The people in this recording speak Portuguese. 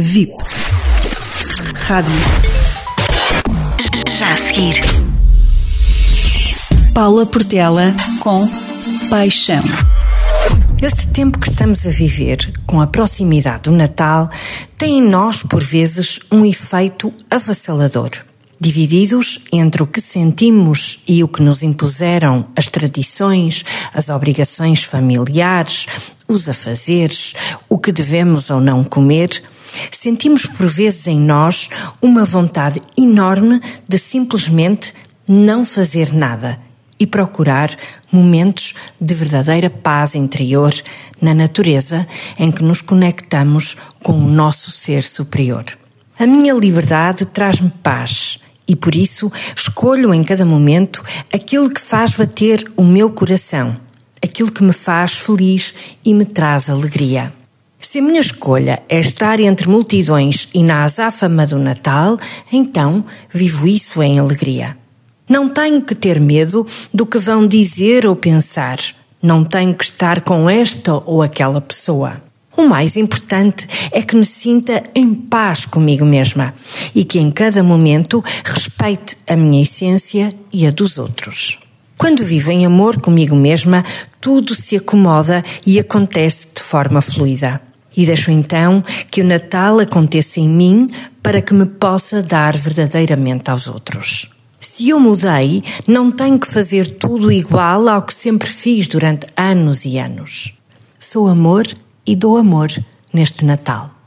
VIP. Rádio. Já a seguir. Paula Portela com Paixão. Este tempo que estamos a viver, com a proximidade do Natal, tem em nós, por vezes, um efeito avassalador. Divididos entre o que sentimos e o que nos impuseram as tradições, as obrigações familiares, os afazeres, o que devemos ou não comer, sentimos por vezes em nós uma vontade enorme de simplesmente não fazer nada e procurar momentos de verdadeira paz interior na natureza em que nos conectamos com o nosso ser superior. A minha liberdade traz-me paz e por isso escolho em cada momento aquilo que faz bater o meu coração, aquilo que me faz feliz e me traz alegria. Se a minha escolha é estar entre multidões e na azáfama do Natal, então vivo isso em alegria. Não tenho que ter medo do que vão dizer ou pensar. Não tenho que estar com esta ou aquela pessoa. O mais importante é que me sinta em paz comigo mesma e que em cada momento respeite a minha essência e a dos outros. Quando vivo em amor comigo mesma, tudo se acomoda e acontece de forma fluida. E deixo então que o Natal aconteça em mim para que me possa dar verdadeiramente aos outros. Se eu mudei, não tenho que fazer tudo igual ao que sempre fiz durante anos e anos. Sou amor e dou amor neste Natal.